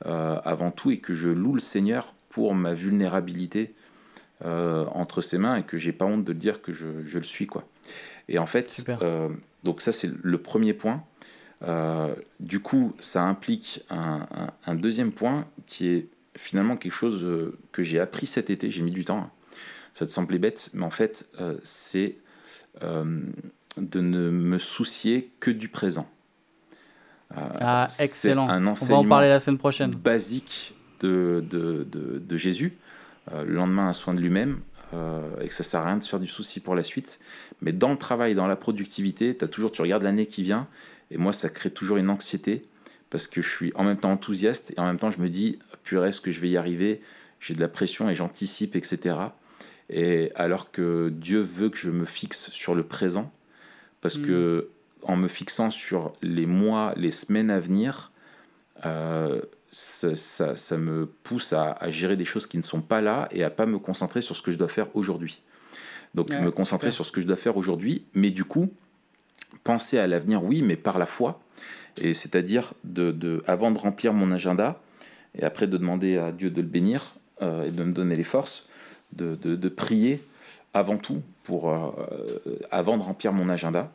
avant tout et que je loue le Seigneur pour ma vulnérabilité entre ses mains et que j'ai pas honte de dire que je, je le suis. quoi. Et en fait, donc ça c'est le premier point. Euh, du coup, ça implique un, deuxième point qui est finalement quelque chose euh, que j'ai appris cet été. J'ai mis du temps. Ça te semblait bête, mais en fait, euh, c'est de ne me soucier que du présent. ah, excellent. Un enseignement On va en parler la semaine prochaine. Basique de, de, de Jésus. le lendemain, un soin de lui-même. et que ça sert à rien de se faire du souci pour la suite. Mais dans le travail, dans la productivité, as toujours, tu regardes l'année qui vient et moi, ça crée toujours une anxiété parce que je suis en même temps enthousiaste et en même temps, je me dis, purée, est-ce que je vais y arriver? J'ai de la pression et j'anticipe, etc. Et alors que Dieu veut que je me fixe sur le présent, parce que mm. en me fixant sur les mois, les semaines à venir, euh, ça, ça, me pousse à, gérer des choses qui ne sont pas là et à pas me concentrer sur ce que je dois faire aujourd'hui. Donc me concentrer sur ce que je dois faire aujourd'hui, mais du coup, penser à l'avenir, oui, mais par la foi. Et c'est-à-dire, de, avant de remplir mon agenda, et après de demander à Dieu de le bénir euh, et de me donner les forces, de, de prier avant tout, pour, euh, avant de remplir mon agenda.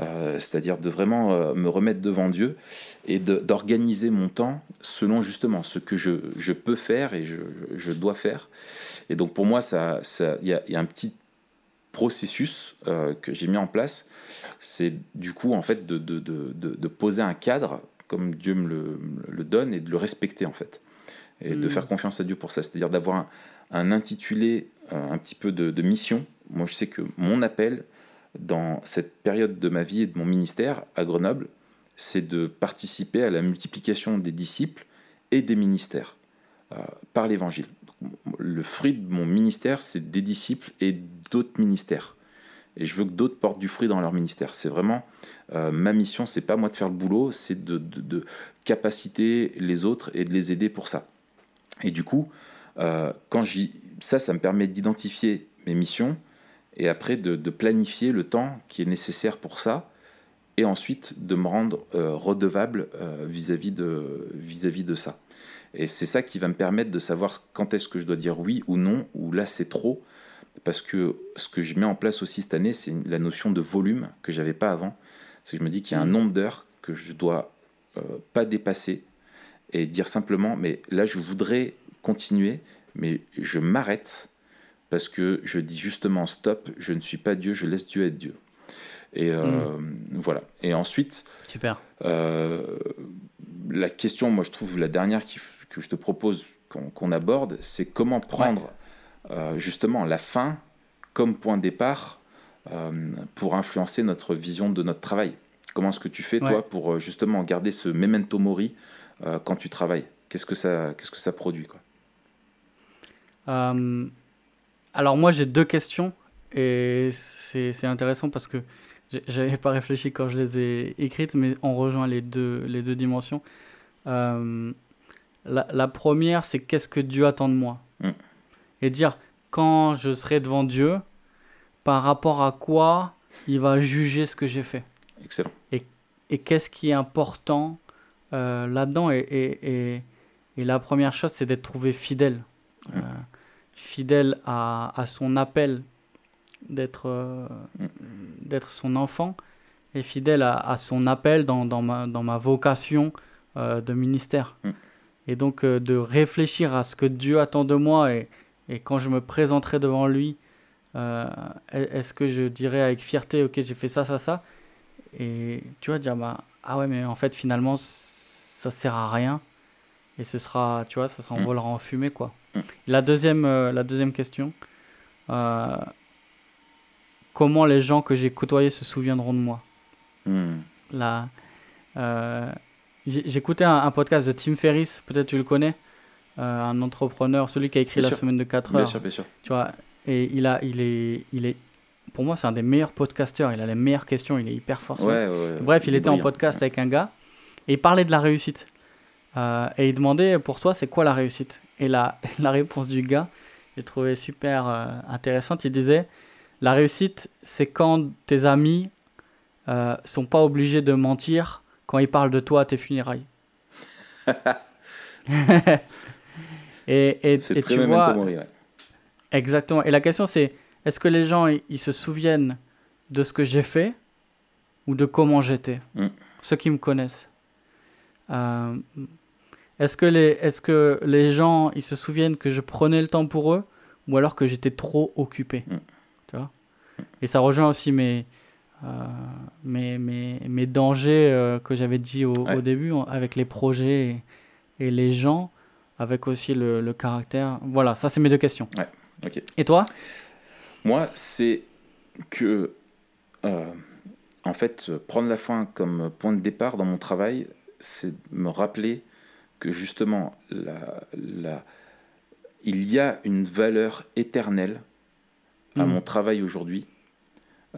Euh, c'est-à-dire de vraiment me remettre devant Dieu et d'organiser mon temps selon justement ce que je, je peux faire et je, je, dois faire. Et donc pour moi, il ça, y, a, y, a un petit processus que j'ai mis en place c'est du coup en fait de, de, de, de, poser un cadre comme Dieu me le, le, donne et de le respecter en fait. Et de hmm. faire confiance à Dieu pour ça. C'est-à-dire d'avoir un, un, intitulé euh, un petit peu de, mission. Moi je sais que mon appel dans cette période de ma vie et de mon ministère à Grenoble, c'est de participer à la multiplication des disciples et des ministères euh, par l'évangile. Le fruit de mon ministère, c'est des disciples et d'autres ministères et je veux que d'autres portent du fruit dans leur ministère. C'est vraiment euh, ma mission, c'est pas moi de faire le boulot, c'est de, de, capaciter les autres et de les aider pour ça. Et du coup, euh, quand j'y, ça, ça me permet d'identifier mes missions et après de, de, planifier le temps qui est nécessaire pour ça et ensuite de me rendre euh, redevable vis-à-vis de, vis-à-vis de ça. Et c'est ça qui va me permettre de savoir quand est-ce que je dois dire oui ou non, ou là c'est trop, parce que ce que je mets en place aussi cette année, c'est la notion de volume que j'avais pas avant. C'est que je me dis qu'il y a un mm. nombre d'heures que je dois euh, pas dépasser et dire simplement, mais là je voudrais continuer, mais je m'arrête parce que je dis justement stop, je ne suis pas Dieu, je laisse Dieu être Dieu. Et euh, mm. voilà. Et ensuite, super. Euh, la question, moi je trouve la dernière que je te propose qu'on aborde, c'est comment prendre euh, justement la fin comme point de départ pour influencer notre vision de notre travail. Comment est-ce que tu fais, toi, pour justement garder ce memento mori quand tu travailles? Qu'est-ce que ça, qu'est-ce que ça produit quoi? Alors, moi, j'ai deux questions et c'est intéressant parce que j'avais pas réfléchi quand je les ai écrites, mais on rejoint les deux, les deux dimensions. la, la, première, c'est qu'est-ce que Dieu attend de moi? Mm et dire quand je serai devant Dieu, par rapport à quoi il va juger ce que j'ai fait? Excellent. Et, et qu'est-ce qui est important euh, là-dedans? Et, et, et, la première chose, c'est d'être trouvé fidèle. Euh, fidèle à, à, son appel d'être euh, d'être son enfant et fidèle à, à son appel dans, dans, ma, dans ma vocation de ministère. Mm. Et donc de réfléchir à ce que Dieu attend de moi et, et quand je me présenterai devant lui, euh, est-ce que je dirais avec fierté, ok, j'ai fait ça, ça, ça Et tu vois, dire, bah, ah ouais, mais en fait, finalement, ça sert à rien. Et ce sera, tu vois, ça s'envolera en fumée, quoi. La, deuxième, euh, la deuxième question, euh, comment les gens que j'ai côtoyés se souviendront de moi? Mm. Là, J'écoutais un, un, podcast de Tim Ferriss, peut-être tu le connais. Euh, un entrepreneur, celui qui a écrit La semaine de 4 heures. Bien sûr, bien sûr. Tu vois, et il, a, il, est, il est, pour moi, c'est un des meilleurs podcasteurs. Il a les meilleures questions, il est hyper fort. Bref, il, était en podcast avec un gars et il parlait de la réussite. Euh, et il demandait pour toi, c'est quoi la réussite? Et la, la réponse du gars, j'ai trouvé super euh, intéressante. Il disait La réussite, c'est quand tes amis euh, sont pas obligés de mentir quand ils parlent de toi à tes funérailles. et et, et tu vois. Exactement. Et la question, c'est est-ce que les gens ils se souviennent de ce que j'ai fait ou de comment j'étais? Mm. Ceux qui me connaissent. Euh, est-ce que, les, est que les gens ils se souviennent que je prenais le temps pour eux ou alors que j'étais trop occupé mm. tu vois? Et ça rejoint aussi mes, euh, mes, mes, mes, dangers euh, que j'avais dit au, au, début avec les projets et, les gens, avec aussi le, le caractère. Voilà, ça c'est mes deux questions. Ouais. Et toi? Moi, c'est que en fait, prendre la foi comme point de départ dans mon travail, c'est me rappeler que justement, la, il y a une valeur éternelle à hmm. mon travail aujourd'hui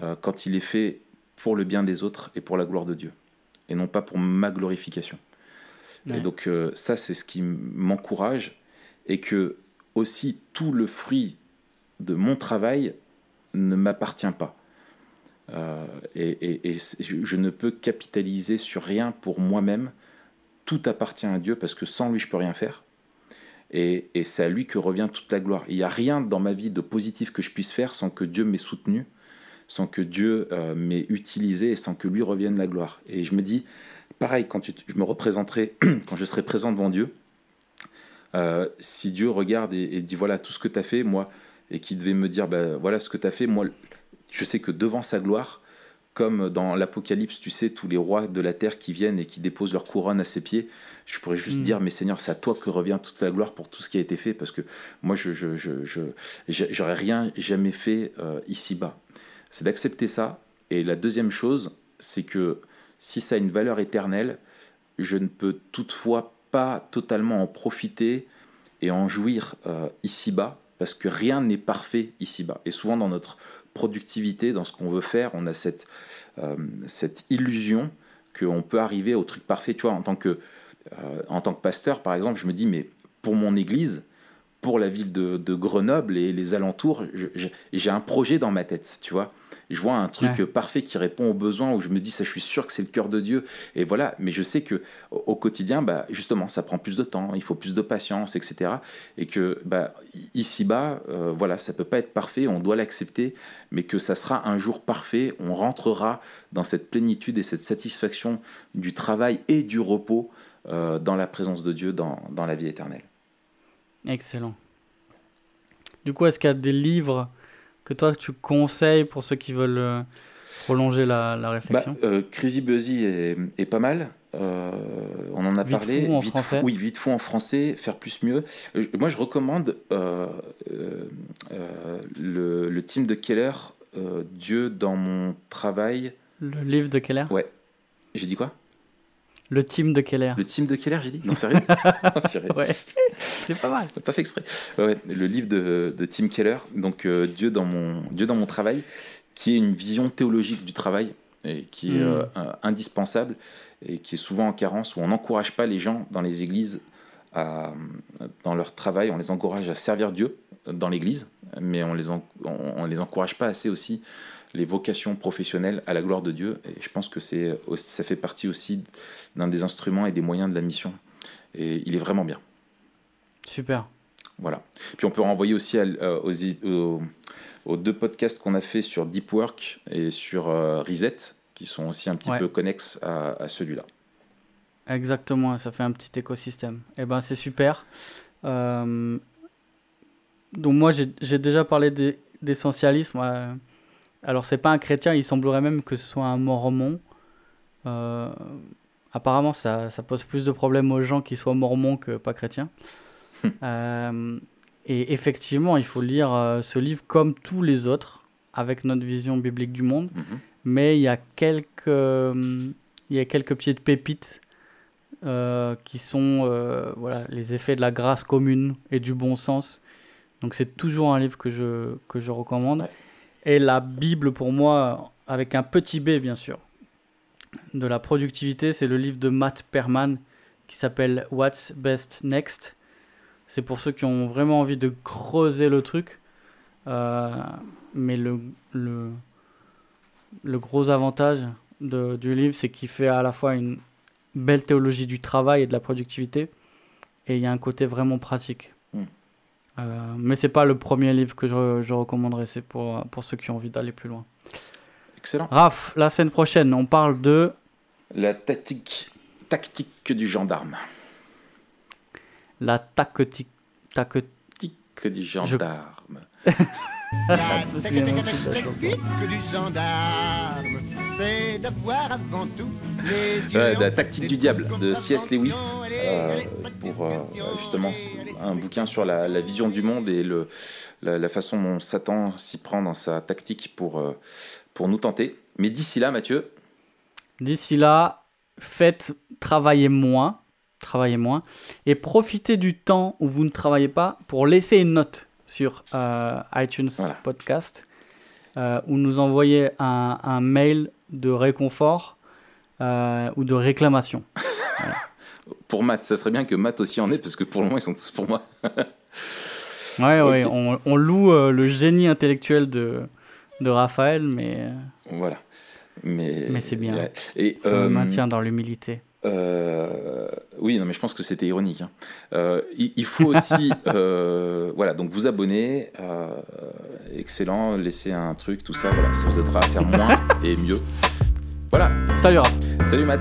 euh, quand il est fait pour le bien des autres et pour la gloire de Dieu, et non pas pour ma glorification. Et donc euh, ça, c'est ce qui m'encourage, et que aussi tout le fruit de mon travail ne m'appartient pas. Euh, et, je, ne peux capitaliser sur rien pour moi-même. Tout appartient à Dieu parce que sans lui, je peux rien faire. Et, c'est à lui que revient toute la gloire. Il n'y a rien dans ma vie de positif que je puisse faire sans que Dieu m'ait soutenu, sans que Dieu euh, m'ait utilisé et sans que lui revienne la gloire. Et je me dis, pareil, quand je me représenterai, quand je serai présent devant Dieu, euh, si Dieu regarde et, dit voilà tout ce que tu as fait, moi, et qui devait me dire bah, voilà ce que tu as fait, moi, je sais que devant sa gloire, comme dans l'Apocalypse, tu sais, tous les rois de la terre qui viennent et qui déposent leur couronne à ses pieds, je pourrais juste mm. dire, mais Seigneur, c'est à toi que revient toute la gloire pour tout ce qui a été fait, parce que moi, je j'aurais rien jamais fait euh, ici-bas. C'est d'accepter ça. Et la deuxième chose, c'est que si ça a une valeur éternelle, je ne peux toutefois pas totalement en profiter et en jouir euh, ici-bas, parce que rien n'est parfait ici-bas. Et souvent dans notre productivité, dans ce qu'on veut faire, on a cette, euh, cette illusion qu'on peut arriver au truc parfait. Tu vois, en tant, que, euh, en tant que pasteur, par exemple, je me dis, mais pour mon église, pour la ville de, de Grenoble et les alentours, j'ai un projet dans ma tête, tu vois je vois un truc parfait qui répond aux besoins où je me dis ça je suis sûr que c'est le cœur de Dieu. Et voilà. Mais je sais que au quotidien bah justement ça prend plus de temps il faut plus de patience etc et que bah ici bas euh, voilà ça peut pas être parfait on doit l'accepter mais que ça sera un jour parfait on rentrera dans cette plénitude et cette satisfaction du travail et du repos euh, dans la présence de Dieu dans, dans la vie éternelle. Excellent. Du coup est-ce qu'il y a des livres que toi tu conseilles pour ceux qui veulent euh, prolonger la, la réflexion? bah, euh, Crazy Buzzy est, pas mal. Euh, on en a vite parlé. Fou en français. oui, vite fou en français, faire plus mieux. moi, je recommande le, le, team de Keller, Dieu dans mon travail. Le livre de Keller? Ouais. J'ai dit quoi? Le team de Keller. Le team de Keller, j'ai dit Non, sérieux Ouais, c'est pas mal. Pas fait exprès. Ouais, le livre de, de Tim Keller, donc euh, Dieu, dans mon, Dieu dans mon travail, qui est une vision théologique du travail et qui est hmm. euh, indispensable et qui est souvent en carence, où on n'encourage pas les gens dans les églises à, dans leur travail, on les encourage à servir Dieu dans l'église, mais on les, on les encourage pas assez aussi les vocations professionnelles à la gloire de Dieu. Et je pense que c'est ça fait partie aussi d'un des instruments et des moyens de la mission. Et il est vraiment bien. Super. Voilà. Puis on peut renvoyer aussi aux, aux, deux podcasts qu'on a fait sur Deep Work et sur euh, Reset, qui sont aussi un petit peu connexes à, celui-là. Exactement, ça fait un petit écosystème. Et eh ben c'est super. Euh, donc moi j'ai déjà parlé d'essentialisme. Alors, c'est pas un chrétien, il semblerait même que ce soit un mormon. Euh, apparemment, ça, ça, pose plus de problèmes aux gens qui soient mormons que pas chrétiens. Euh, et effectivement, il faut lire euh, ce livre comme tous les autres, avec notre vision biblique du monde. Mhm. Mais il y a quelques, il y a quelques pieds de pépites qui sont voilà, les effets de la grâce commune et du bon sens. Donc, c'est toujours un livre que je, que je recommande. Et la Bible, pour moi, avec un petit b, bien sûr, de la productivité, c'est le livre de Matt Perman qui s'appelle What's Best Next. c'est pour ceux qui ont vraiment envie de creuser le truc. Euh, mais le, le, le gros avantage de, du livre, c'est qu'il fait à la fois une belle théologie du travail et de la productivité, et il y a un côté vraiment pratique. Euh, mais c'est pas le premier livre que je, je recommanderais, c'est pour, pour ceux qui ont envie d'aller plus loin. Excellent. Raph, la semaine prochaine, on parle de La tactique, tactique du gendarme. la tactique. tactique. Tactique du gendarme. La Je de la technique du gendarme, c'est d'avoir avant tout la tactique du diable de C.S. Lewis, euh, pour euh, justement un bouquin sur la, la vision du monde et le, la, la façon dont Satan s'y prend dans sa tactique pour, euh, pour nous tenter. Mais d'ici là, Mathieu, D'ici là, faites travailler moins, travaillez moins, et profitez du temps où vous ne travaillez pas pour laisser une note sur euh, iTunes Voilà. Podcast euh, ou nous envoyer un, un mail de réconfort euh, ou de réclamation. pour Matt, ça serait bien que Matt aussi en ait, parce que pour le moment, ils sont tous pour moi. Ouais, ouais, Ok. on, on loue euh, le génie intellectuel de, de Raphaël, mais euh, Voilà. Mais, Mais c'est bien. ouais. Et, ça me maintient dans l'humilité. Euh, oui, non, mais je pense que c'était ironique. hein. Euh, il, il faut aussi, euh, voilà, donc vous abonner, excellent, laisser un truc, tout ça, voilà, ça vous aidera à faire moins et mieux. Voilà, Salut Raph salut Matt.